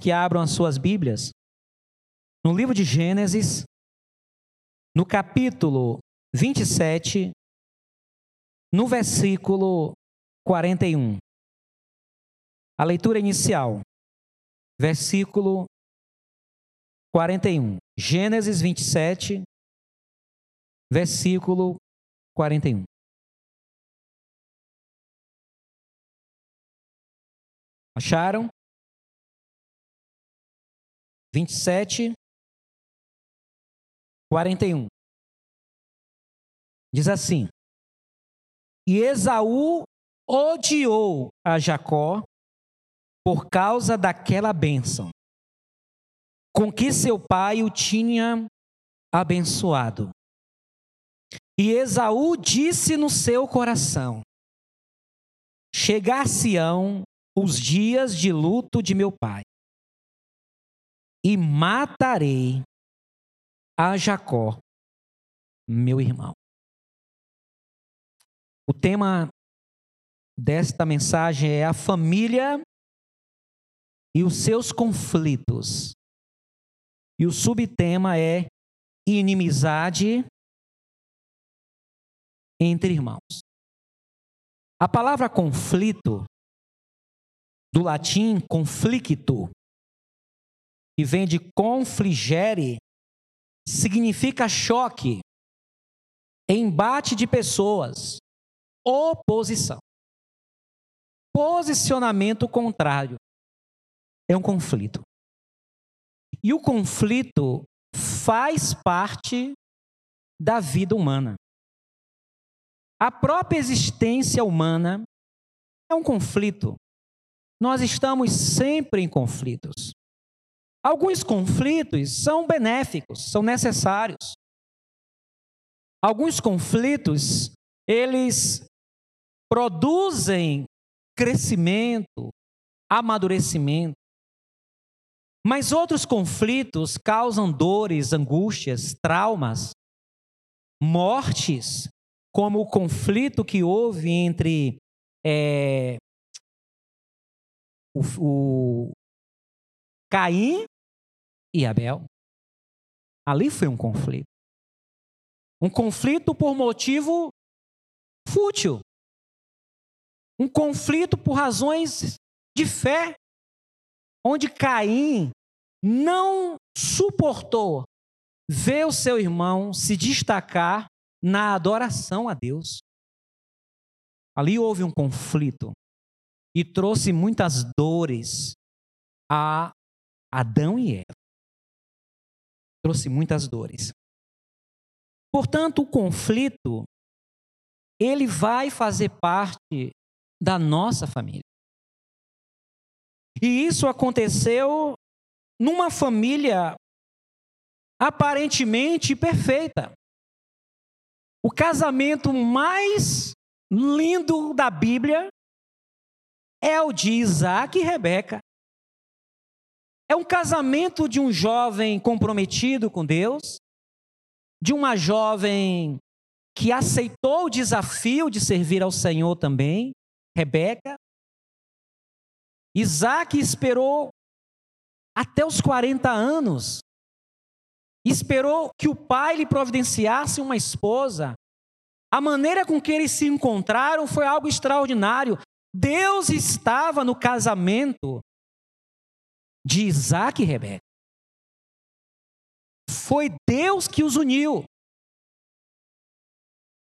que abram as suas Bíblias no livro de Gênesis, no capítulo 27, no versículo 41. A leitura inicial, versículo 41. Gênesis 27, versículo 41. Acharam? 27, 41. Diz assim: E Esaú odiou a Jacó por causa daquela bênção com que seu pai o tinha abençoado. E Esaú disse no seu coração: Chegar-se-ão os dias de luto de meu pai, e matarei a Jacó, meu irmão. O tema desta mensagem é a família e os seus conflitos. E o subtema é inimizade entre irmãos. A palavra conflito, do latim conflicto, que vem de confligere, significa choque, embate de pessoas, oposição. Posicionamento contrário é um conflito. E o conflito faz parte da vida humana. A própria existência humana é um conflito. Nós estamos sempre em conflitos. Alguns conflitos são benéficos, são necessários. Alguns conflitos, eles produzem crescimento, amadurecimento. Mas outros conflitos causam dores, angústias, traumas, mortes, como o conflito que houve entre é, o, o Caim e Abel. Ali foi um conflito. Um conflito por motivo fútil. Um conflito por razões de fé onde Caim não suportou ver o seu irmão se destacar na adoração a Deus. Ali houve um conflito e trouxe muitas dores a Adão e Eva. Trouxe muitas dores. Portanto, o conflito ele vai fazer parte da nossa família. E isso aconteceu numa família aparentemente perfeita. O casamento mais lindo da Bíblia é o de Isaac e Rebeca. É um casamento de um jovem comprometido com Deus, de uma jovem que aceitou o desafio de servir ao Senhor também, Rebeca, Isaac esperou até os 40 anos, esperou que o pai lhe providenciasse uma esposa. A maneira com que eles se encontraram foi algo extraordinário. Deus estava no casamento de Isaac e Rebeca. Foi Deus que os uniu.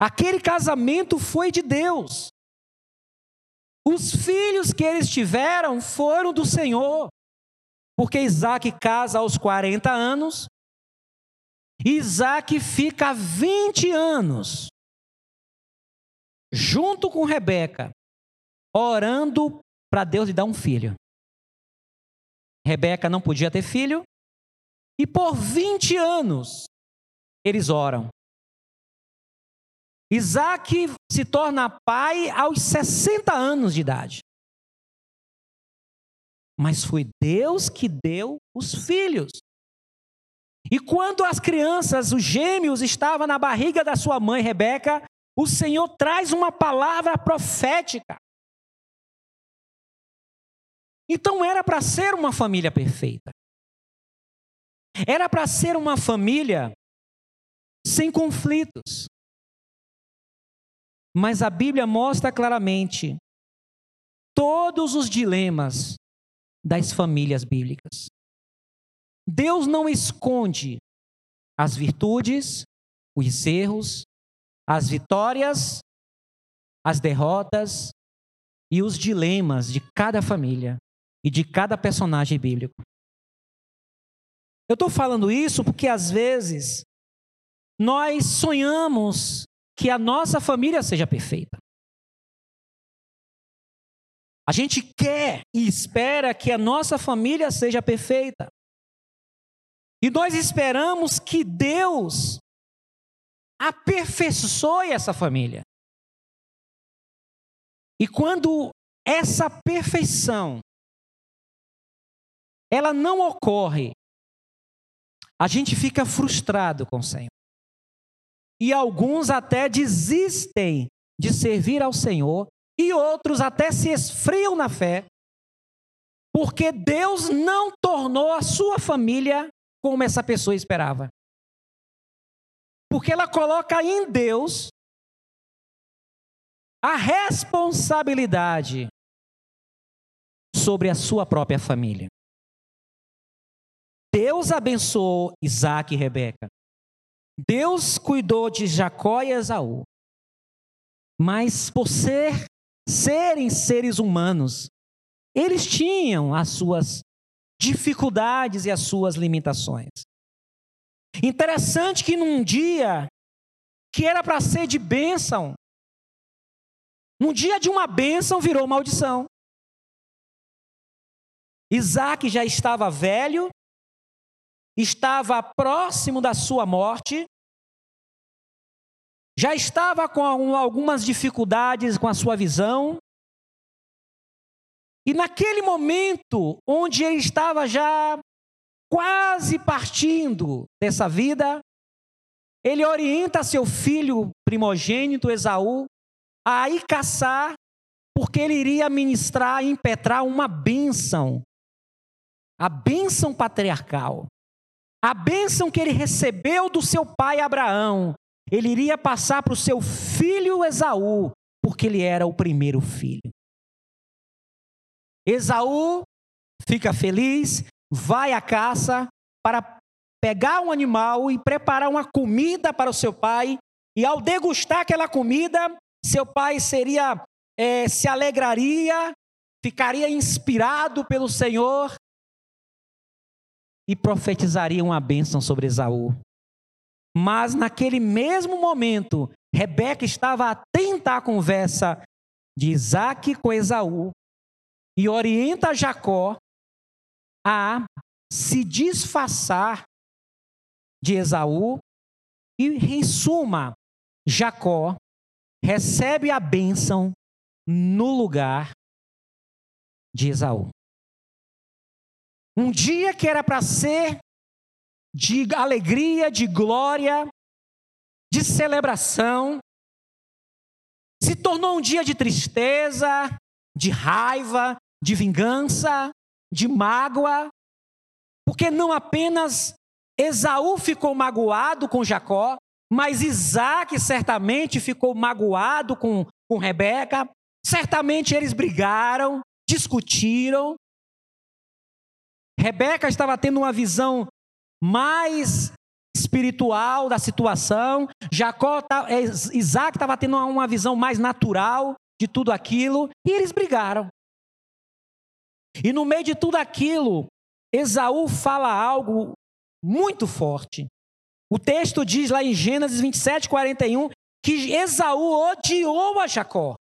Aquele casamento foi de Deus. Os filhos que eles tiveram foram do Senhor, porque Isaac casa aos 40 anos, Isaac fica 20 anos junto com Rebeca, orando para Deus lhe dar um filho. Rebeca não podia ter filho, e por 20 anos eles oram. Isaac se torna pai aos 60 anos de idade. Mas foi Deus que deu os filhos. E quando as crianças, os gêmeos, estavam na barriga da sua mãe Rebeca, o Senhor traz uma palavra profética. Então era para ser uma família perfeita. Era para ser uma família sem conflitos. Mas a Bíblia mostra claramente todos os dilemas das famílias bíblicas. Deus não esconde as virtudes, os erros, as vitórias, as derrotas e os dilemas de cada família e de cada personagem bíblico. Eu estou falando isso porque às vezes nós sonhamos que a nossa família seja perfeita. A gente quer e espera que a nossa família seja perfeita. E nós esperamos que Deus aperfeiçoe essa família. E quando essa perfeição ela não ocorre, a gente fica frustrado com o Senhor. E alguns até desistem de servir ao Senhor, e outros até se esfriam na fé, porque Deus não tornou a sua família como essa pessoa esperava. Porque ela coloca em Deus a responsabilidade sobre a sua própria família. Deus abençoou Isaac e Rebeca. Deus cuidou de Jacó e Esaú. Mas por ser, serem seres humanos, eles tinham as suas dificuldades e as suas limitações. Interessante que num dia que era para ser de bênção, num dia de uma bênção virou maldição. Isaac já estava velho, estava próximo da sua morte, já estava com algumas dificuldades com a sua visão, e naquele momento, onde ele estava já quase partindo dessa vida, ele orienta seu filho primogênito, Esaú, a ir caçar, porque ele iria ministrar e impetrar uma bênção, a bênção patriarcal. A bênção que ele recebeu do seu pai Abraão, ele iria passar para o seu filho Esaú, porque ele era o primeiro filho. Esaú fica feliz, vai à caça para pegar um animal e preparar uma comida para o seu pai. E ao degustar aquela comida, seu pai seria, é, se alegraria, ficaria inspirado pelo Senhor e profetizaria uma bênção sobre Esaú. Mas naquele mesmo momento, Rebeca estava atenta à conversa de Isaac com Esaú e orienta Jacó a se disfarçar de Esaú e, em suma, Jacó recebe a bênção no lugar de Esaú. Um dia que era para ser de alegria, de glória, de celebração, se tornou um dia de tristeza, de raiva, de vingança, de mágoa, porque não apenas Esaú ficou magoado com Jacó, mas Isaac certamente ficou magoado com, com Rebeca, certamente eles brigaram, discutiram, Rebeca estava tendo uma visão mais espiritual da situação, Jacó, é, Isaac estava tendo uma visão mais natural de tudo aquilo, e eles brigaram. E no meio de tudo aquilo, Esaú fala algo muito forte. O texto diz lá em Gênesis 27, 41, que Esaú odiou a Jacó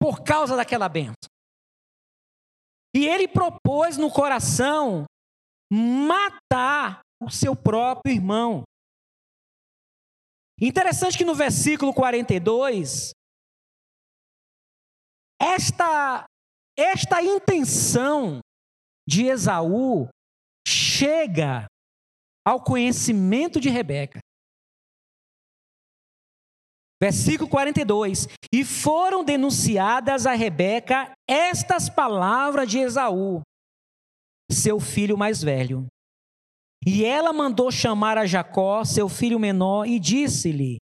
por causa daquela benção. E ele propôs no coração matar o seu próprio irmão. Interessante que no versículo 42, esta, esta intenção de Esaú chega ao conhecimento de Rebeca. Versículo 42: E foram denunciadas a Rebeca estas palavras de Esaú, seu filho mais velho. E ela mandou chamar a Jacó, seu filho menor, e disse-lhe: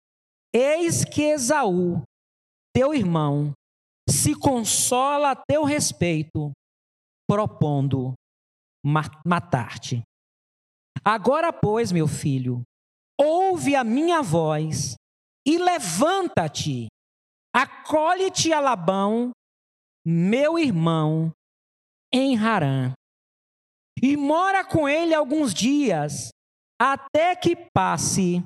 Eis que Esaú, teu irmão, se consola a teu respeito, propondo matar-te. Agora, pois, meu filho, ouve a minha voz e levanta-te, acolhe-te a Labão, meu irmão, em Harã, e mora com ele alguns dias, até que passe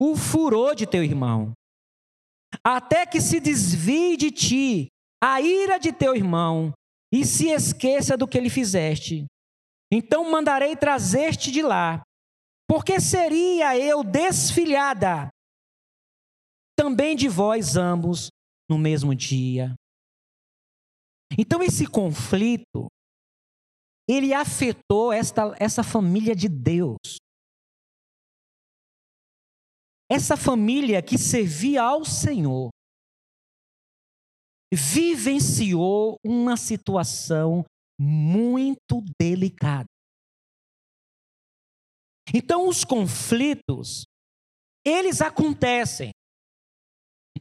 o furor de teu irmão, até que se desvie de ti a ira de teu irmão e se esqueça do que lhe fizeste. Então mandarei trazer-te de lá, porque seria eu desfilhada também de vós ambos no mesmo dia. Então esse conflito ele afetou esta, essa família de Deus. Essa família que servia ao Senhor vivenciou uma situação muito delicada. Então, os conflitos, eles acontecem.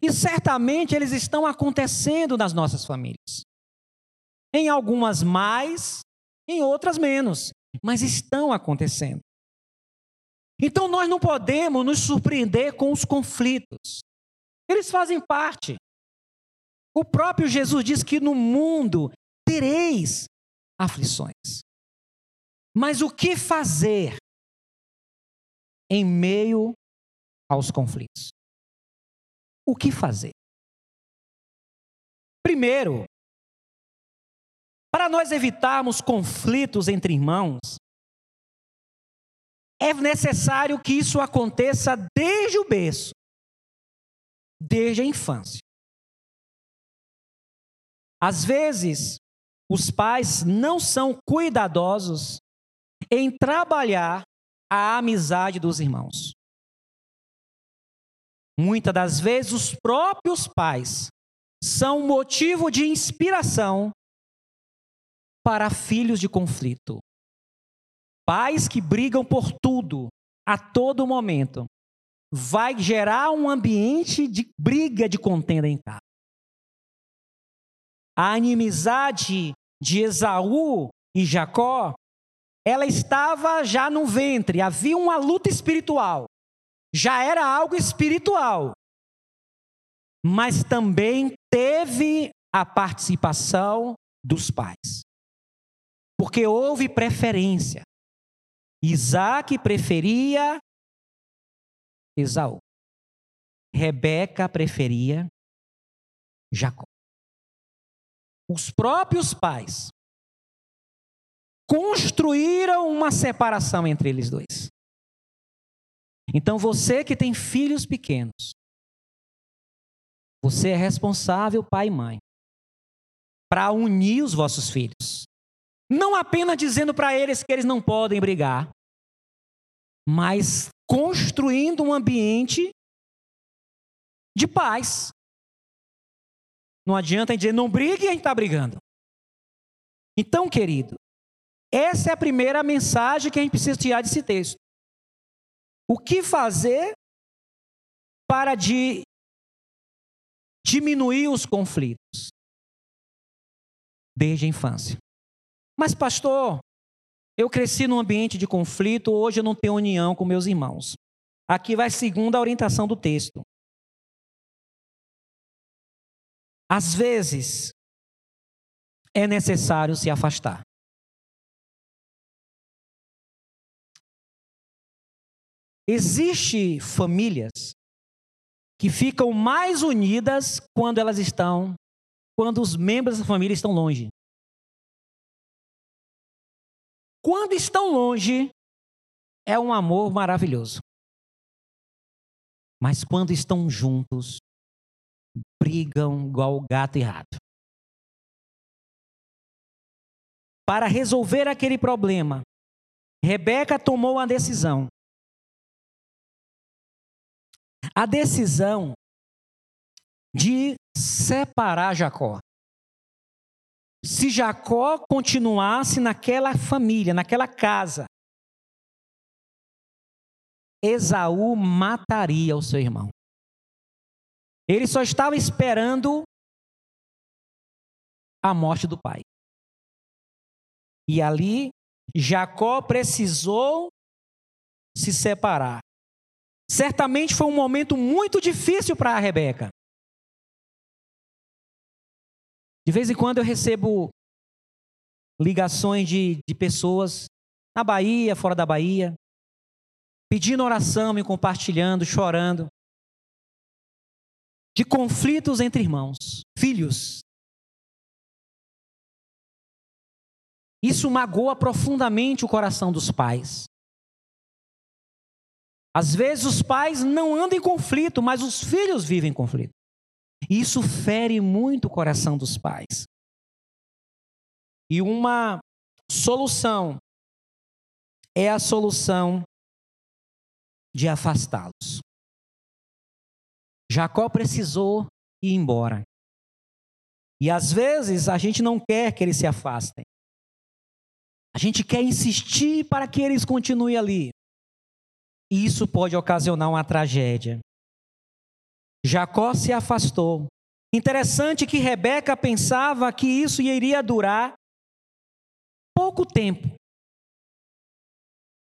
E certamente eles estão acontecendo nas nossas famílias. Em algumas mais, em outras menos, mas estão acontecendo. Então nós não podemos nos surpreender com os conflitos. Eles fazem parte. O próprio Jesus diz que no mundo tereis aflições. Mas o que fazer em meio aos conflitos? O que fazer? Primeiro, para nós evitarmos conflitos entre irmãos, é necessário que isso aconteça desde o berço, desde a infância. Às vezes, os pais não são cuidadosos em trabalhar a amizade dos irmãos. Muitas das vezes, os próprios pais são motivo de inspiração para filhos de conflito. Pais que brigam por tudo, a todo momento, vai gerar um ambiente de briga, de contenda em casa. A inimizade de Esaú e Jacó, ela estava já no ventre, havia uma luta espiritual. Já era algo espiritual. Mas também teve a participação dos pais porque houve preferência. Isaac preferia Esaú. Rebeca preferia Jacó. Os próprios pais construíram uma separação entre eles dois. Então você que tem filhos pequenos, você é responsável, pai e mãe, para unir os vossos filhos. Não apenas dizendo para eles que eles não podem brigar, mas construindo um ambiente de paz. Não adianta dizer não brigue e a gente está brigando. Então, querido, essa é a primeira mensagem que a gente precisa tirar desse texto. O que fazer para de diminuir os conflitos desde a infância? Mas, pastor, eu cresci num ambiente de conflito, hoje eu não tenho união com meus irmãos. Aqui vai segundo a orientação do texto. Às vezes, é necessário se afastar. Existem famílias que ficam mais unidas quando elas estão, quando os membros da família estão longe. Quando estão longe, é um amor maravilhoso. Mas quando estão juntos, brigam igual gato e rato. Para resolver aquele problema, Rebeca tomou uma decisão. A decisão de separar Jacó. Se Jacó continuasse naquela família, naquela casa, Esaú mataria o seu irmão. Ele só estava esperando a morte do pai. E ali, Jacó precisou se separar. Certamente foi um momento muito difícil para a Rebeca. De vez em quando eu recebo ligações de, de pessoas na Bahia, fora da Bahia, pedindo oração, me compartilhando, chorando, de conflitos entre irmãos, filhos. Isso magoa profundamente o coração dos pais. Às vezes os pais não andam em conflito, mas os filhos vivem em conflito. Isso fere muito o coração dos pais. E uma solução é a solução de afastá-los. Jacó precisou ir embora. E às vezes a gente não quer que eles se afastem. A gente quer insistir para que eles continuem ali. E isso pode ocasionar uma tragédia. Jacó se afastou. Interessante que Rebeca pensava que isso iria durar pouco tempo.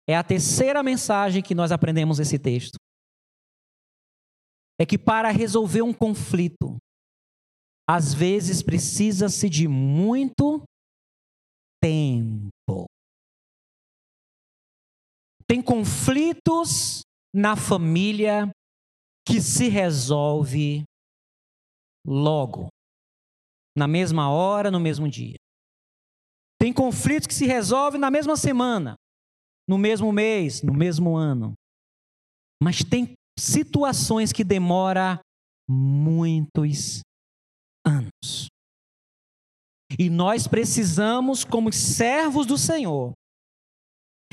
É a terceira mensagem que nós aprendemos nesse texto. É que para resolver um conflito, às vezes precisa-se de muito tempo. Tem conflitos na família que se resolve logo, na mesma hora, no mesmo dia. Tem conflitos que se resolvem na mesma semana, no mesmo mês, no mesmo ano. Mas tem situações que demoram muitos anos. E nós precisamos, como servos do Senhor,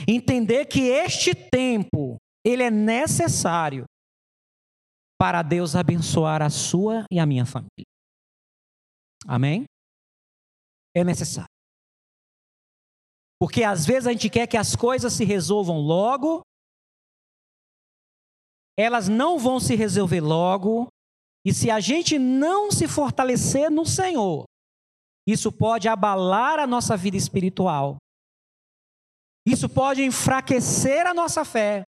entender que este tempo ele é necessário para Deus abençoar a sua e a minha família. Amém? É necessário. Porque às vezes a gente quer que as coisas se resolvam logo, elas não vão se resolver logo, e se a gente não se fortalecer no Senhor, isso pode abalar a nossa vida espiritual. Isso pode enfraquecer a nossa fé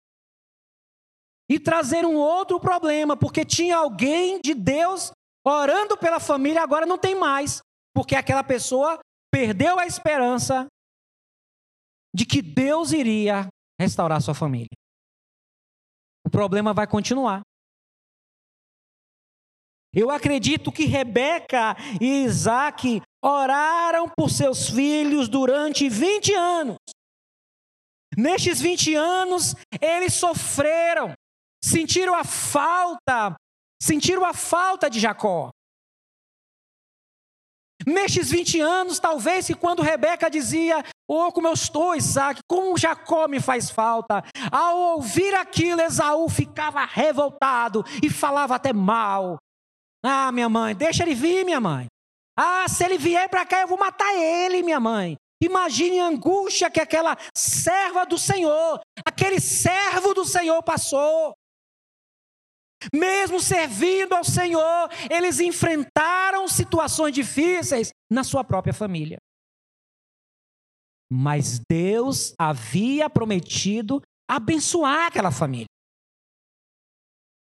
e trazer um outro problema, porque tinha alguém de Deus orando pela família, agora não tem mais, porque aquela pessoa perdeu a esperança de que Deus iria restaurar sua família. O problema vai continuar. Eu acredito que Rebeca e Isaac oraram por seus filhos durante 20 anos. Nestes 20 anos, eles sofreram, sentiram a falta, sentiram a falta de Jacó. Nestes 20 anos, talvez que quando Rebeca dizia, oh, como eu estou, Isaac, como Jacó me faz falta. Ao ouvir aquilo, Esaú ficava revoltado e falava até mal. Ah, minha mãe, deixa ele vir, minha mãe. Ah, se ele vier para cá, eu vou matar ele, minha mãe. Imagine a angústia que aquela serva do Senhor, aquele servo do Senhor passou. Mesmo servindo ao Senhor, eles enfrentaram situações difíceis na sua própria família. Mas Deus havia prometido abençoar aquela família.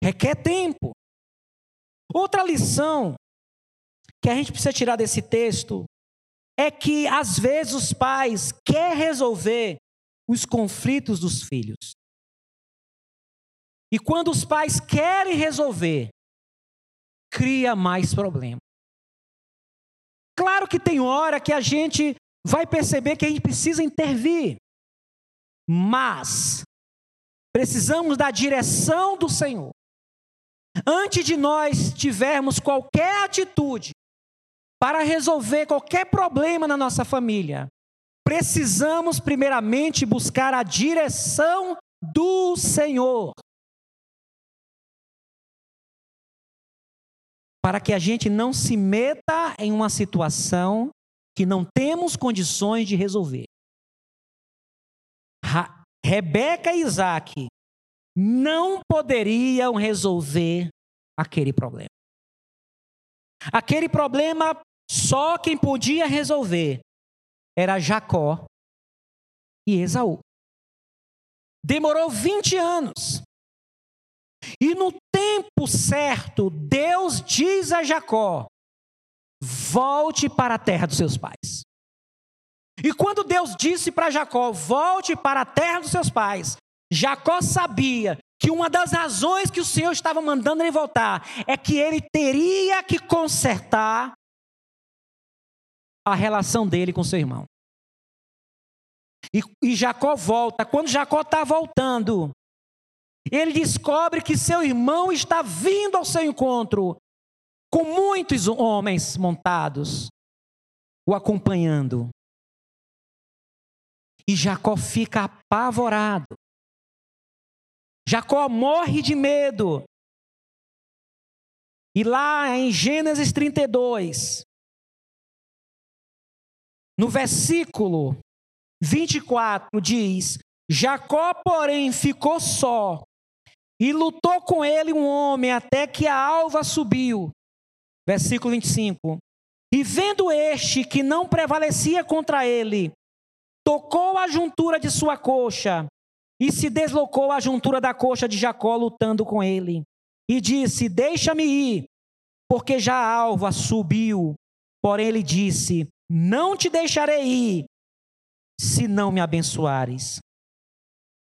Requer tempo. Outra lição que a gente precisa tirar desse texto é que às vezes os pais querem resolver os conflitos dos filhos. E quando os pais querem resolver, cria mais problema. Claro que tem hora que a gente vai perceber que a gente precisa intervir, mas precisamos da direção do Senhor. Antes de nós tivermos qualquer atitude para resolver qualquer problema na nossa família, precisamos primeiramente buscar a direção do Senhor. Para que a gente não se meta em uma situação que não temos condições de resolver. Rebeca e Isaac não poderiam resolver aquele problema. Aquele problema só quem podia resolver era Jacó e Esaú. Demorou 20 anos. E no tempo certo, Deus diz a Jacó: volte para a terra dos seus pais. E quando Deus disse para Jacó: volte para a terra dos seus pais, Jacó sabia que uma das razões que o Senhor estava mandando ele voltar é que ele teria que consertar a relação dele com seu irmão. E, e Jacó volta. Quando Jacó está voltando, ele descobre que seu irmão está vindo ao seu encontro, com muitos homens montados, o acompanhando. E Jacó fica apavorado. Jacó morre de medo. E lá em Gênesis 32, no versículo 24, diz: Jacó, porém, ficou só e lutou com ele um homem até que a alva subiu. Versículo 25. E vendo este que não prevalecia contra ele, tocou a juntura de sua coxa e se deslocou a juntura da coxa de Jacó lutando com ele. E disse: Deixa-me ir, porque já a alva subiu. Porém ele disse: Não te deixarei ir, se não me abençoares.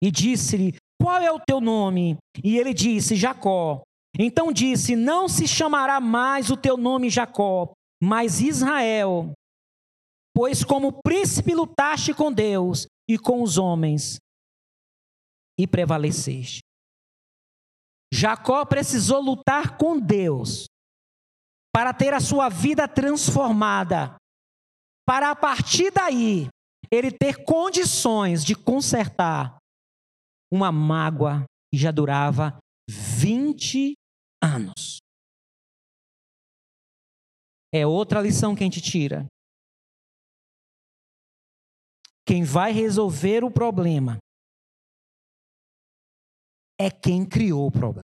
E disse-lhe: Qual é o teu nome? E ele disse: Jacó. Então disse: Não se chamará mais o teu nome Jacó, mas Israel. Pois como príncipe lutaste com Deus e com os homens, e prevaleceste. Jacó precisou lutar com Deus para ter a sua vida transformada, para a partir daí ele ter condições de consertar uma mágoa que já durava 20 anos. É outra lição que a gente tira. Quem vai resolver o problema é quem criou o problema.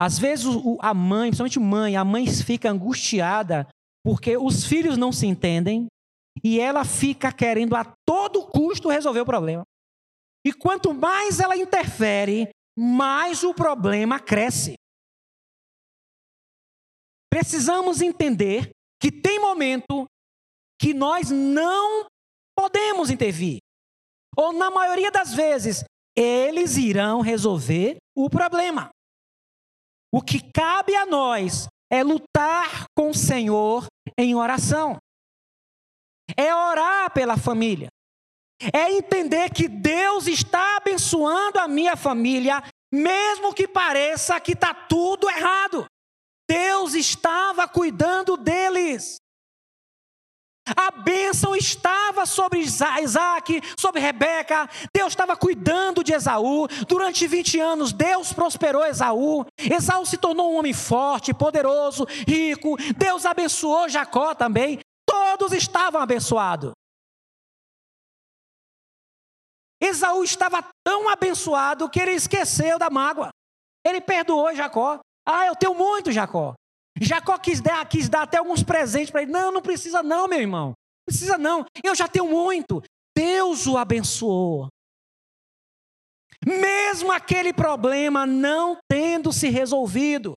Às vezes a mãe, principalmente mãe, a mãe fica angustiada porque os filhos não se entendem e ela fica querendo a todo custo resolver o problema. E quanto mais ela interfere, mais o problema cresce. Precisamos entender que tem momento que nós não podemos intervir. Ou na maioria das vezes, eles irão resolver o problema. O que cabe a nós é lutar com o Senhor em oração. É orar pela família. É entender que Deus está abençoando a minha família, mesmo que pareça que está tudo errado. Deus estava cuidando deles. A bênção estava sobre Isaac, sobre Rebeca. Deus estava cuidando de Esaú. Durante 20 anos, Deus prosperou Esaú. Esaú se tornou um homem forte, poderoso, rico. Deus abençoou Jacó também. Todos estavam abençoados. Esaú estava tão abençoado que ele esqueceu da mágoa. Ele perdoou Jacó. Ah, eu tenho muito, Jacó. Jacó quis dar, quis dar até alguns presentes para ele. Não, não precisa não, meu irmão. Precisa não. Eu já tenho muito. Deus o abençoou. Mesmo aquele problema não tendo se resolvido.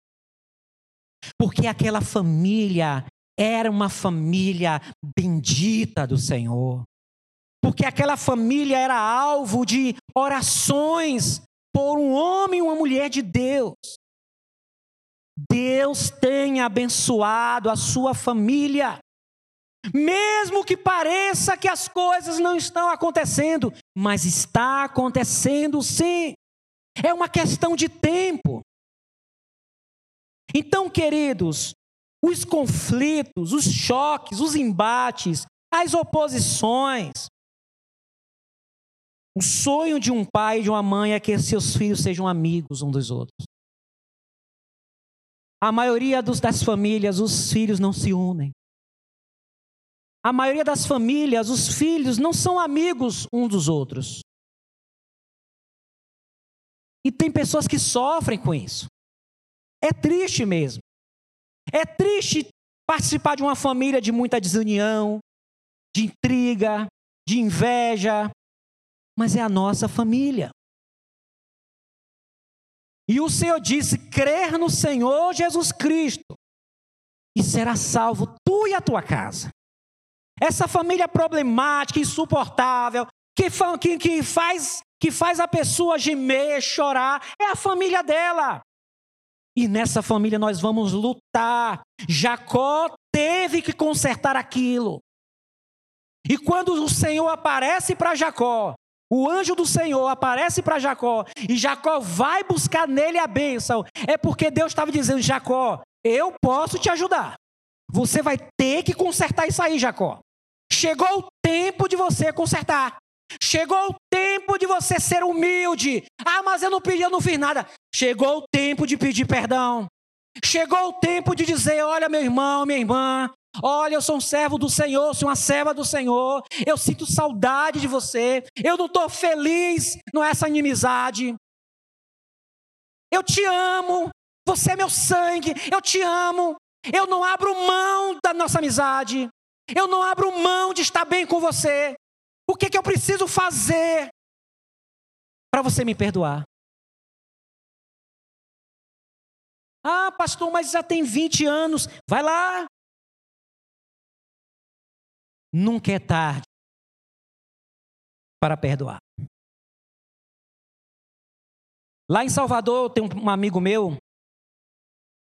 Porque aquela família era uma família bendita do Senhor. Porque aquela família era alvo de orações por um homem e uma mulher de Deus. Deus tem abençoado a sua família. Mesmo que pareça que as coisas não estão acontecendo, mas está acontecendo sim. É uma questão de tempo. Então, queridos, os conflitos, os choques, os embates, as oposições. O sonho de um pai e de uma mãe é que seus filhos sejam amigos um dos outros. A maioria dos, das famílias, os filhos não se unem. a maioria das famílias, os filhos não são amigos uns dos outros. E tem pessoas que sofrem com isso. É triste mesmo. É triste participar de uma família de muita desunião, de intriga, de inveja, mas é a nossa família. E o Senhor disse: crer no Senhor Jesus Cristo, e será salvo tu e a tua casa. Essa família problemática, insuportável, que, que, que, faz, que faz a pessoa gemer, chorar, é a família dela. E nessa família nós vamos lutar. Jacó teve que consertar aquilo. E quando o Senhor aparece para Jacó, o anjo do Senhor aparece para Jacó e Jacó vai buscar nele a bênção, é porque Deus estava dizendo: Jacó, eu posso te ajudar. Você vai ter que consertar isso aí, Jacó. Chegou o tempo de você consertar. Chegou o tempo de você ser humilde. Ah, mas eu não pedi, eu não fiz nada. Chegou o tempo de pedir perdão. Chegou o tempo de dizer: olha, meu irmão, minha irmã, olha, eu sou um servo do Senhor, sou uma serva do Senhor. Eu sinto saudade de você. Eu não estou feliz nessa inimizade. Eu te amo. Você é meu sangue. Eu te amo. Eu não abro mão da nossa amizade. Eu não abro mão de estar bem com você. O que, que eu preciso fazer para você me perdoar? Ah, pastor, mas já tem 20 anos. Vai lá. Nunca é tarde para perdoar. Lá em Salvador, tem um amigo meu.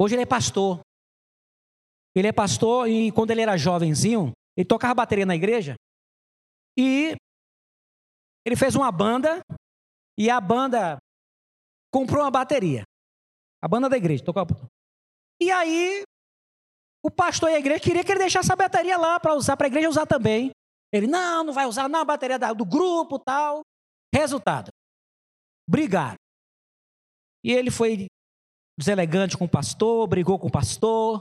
Hoje ele é pastor. Ele é pastor e quando ele era jovenzinho, ele tocava bateria na igreja. E ele fez uma banda e a banda comprou uma bateria. A banda da igreja tocava. E aí o pastor e a igreja queria que ele deixasse a bateria lá para usar para a igreja usar também. Ele não, não vai usar não a bateria do grupo, tal. Resultado. Brigaram. E ele foi deselegante com o pastor, brigou com o pastor,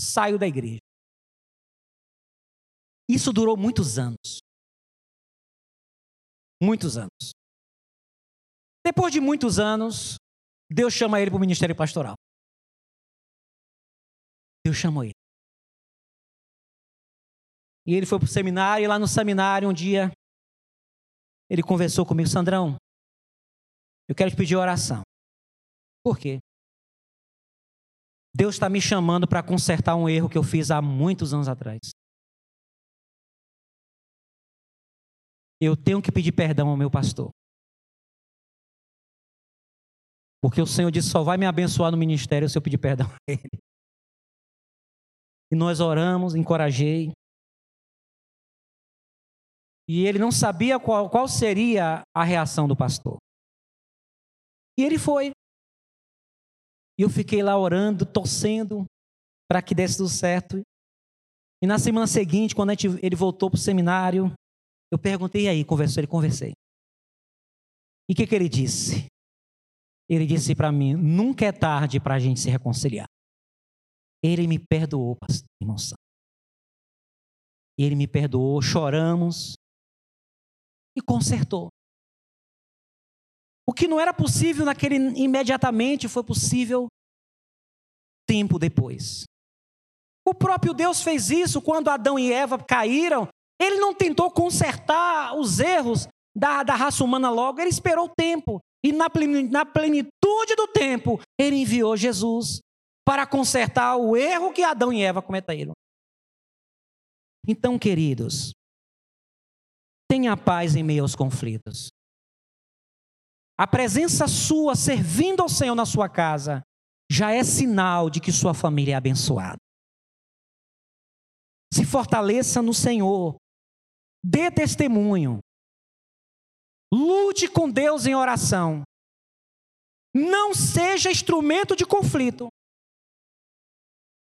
saiu da igreja. Isso durou muitos anos. Muitos anos. Depois de muitos anos, Deus chama ele para o ministério pastoral. Deus chamou ele. E ele foi para o seminário, e lá no seminário, um dia, ele conversou comigo, Sandrão, eu quero te pedir oração. Por quê? Deus está me chamando para consertar um erro que eu fiz há muitos anos atrás. Eu tenho que pedir perdão ao meu pastor. Porque o Senhor disse: só vai me abençoar no ministério se eu pedir perdão a Ele. E nós oramos, encorajei. E ele não sabia qual, qual seria a reação do pastor. E ele foi. E eu fiquei lá orando, torcendo para que desse tudo certo. E na semana seguinte, quando gente, ele voltou para o seminário, eu perguntei aí, conversou, ele conversei. E o que, que ele disse? Ele disse para mim: nunca é tarde para a gente se reconciliar. Ele me perdoou, pastor, irmão Santo. Ele me perdoou, choramos e consertou. O que não era possível naquele imediatamente foi possível tempo depois. O próprio Deus fez isso quando Adão e Eva caíram. Ele não tentou consertar os erros da, da raça humana logo, ele esperou o tempo. E na plenitude do tempo, ele enviou Jesus para consertar o erro que Adão e Eva cometeram. Então, queridos, tenha paz em meio aos conflitos. A presença sua servindo ao Senhor na sua casa já é sinal de que sua família é abençoada. Se fortaleça no Senhor, dê testemunho, lute com Deus em oração, não seja instrumento de conflito,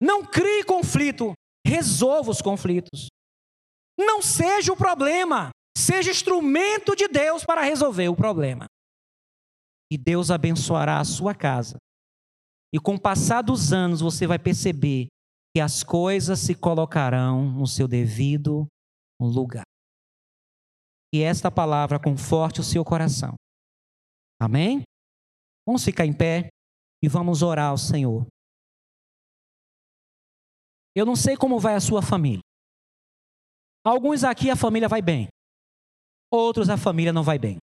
não crie conflito, resolva os conflitos. Não seja o problema, seja instrumento de Deus para resolver o problema e Deus abençoará a sua casa. E com o passar dos anos você vai perceber que as coisas se colocarão no seu devido lugar. E esta palavra conforte o seu coração. Amém? Vamos ficar em pé e vamos orar ao Senhor. Eu não sei como vai a sua família. Alguns aqui a família vai bem, outros a família não vai bem.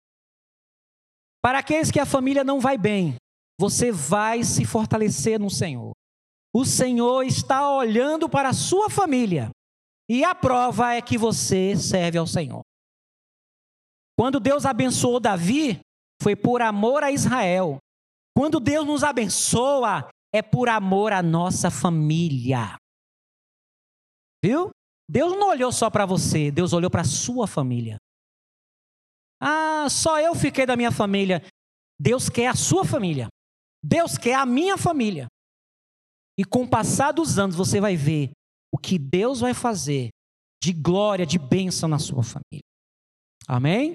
Para aqueles que a família não vai bem, você vai se fortalecer no Senhor. O Senhor está olhando para a sua família e a prova é que você serve ao Senhor. Quando Deus abençoou Davi, foi por amor a Israel. Quando Deus nos abençoa, é por amor à nossa família. Viu? Deus não olhou só para você, Deus olhou para a sua família. Ah, só eu fiquei da minha família. Deus quer a sua família. Deus quer a minha família. E com o passar dos anos você vai ver o que Deus vai fazer de glória, de bênção na sua família. Amém?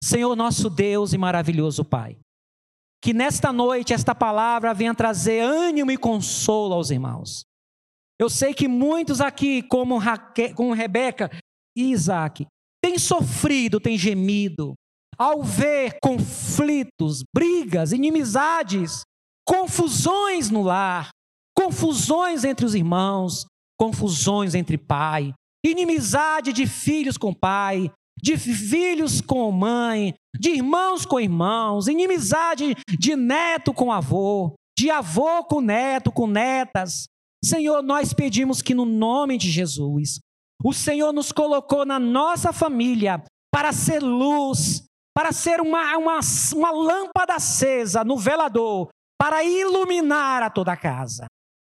Senhor nosso Deus e maravilhoso Pai, que nesta noite esta palavra venha trazer ânimo e consolo aos irmãos. Eu sei que muitos aqui, como, Raque, como Rebeca e Isaac, têm sofrido, têm gemido, ao ver conflitos, brigas, inimizades, confusões no lar, confusões entre os irmãos, confusões entre pai, inimizade de filhos com pai, de filhos com mãe, de irmãos com irmãos, inimizade de neto com avô, de avô com neto, com netas, Senhor, nós pedimos que no nome de Jesus, o Senhor nos colocou na nossa família para ser luz, para ser uma, uma, uma lâmpada acesa no velador, para iluminar a toda a casa.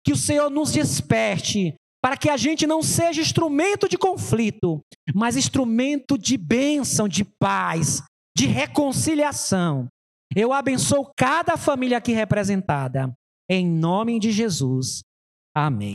Que o Senhor nos desperte, para que a gente não seja instrumento de conflito, mas instrumento de bênção, de paz, de reconciliação. Eu abençoo cada família aqui representada, em nome de Jesus. Amém.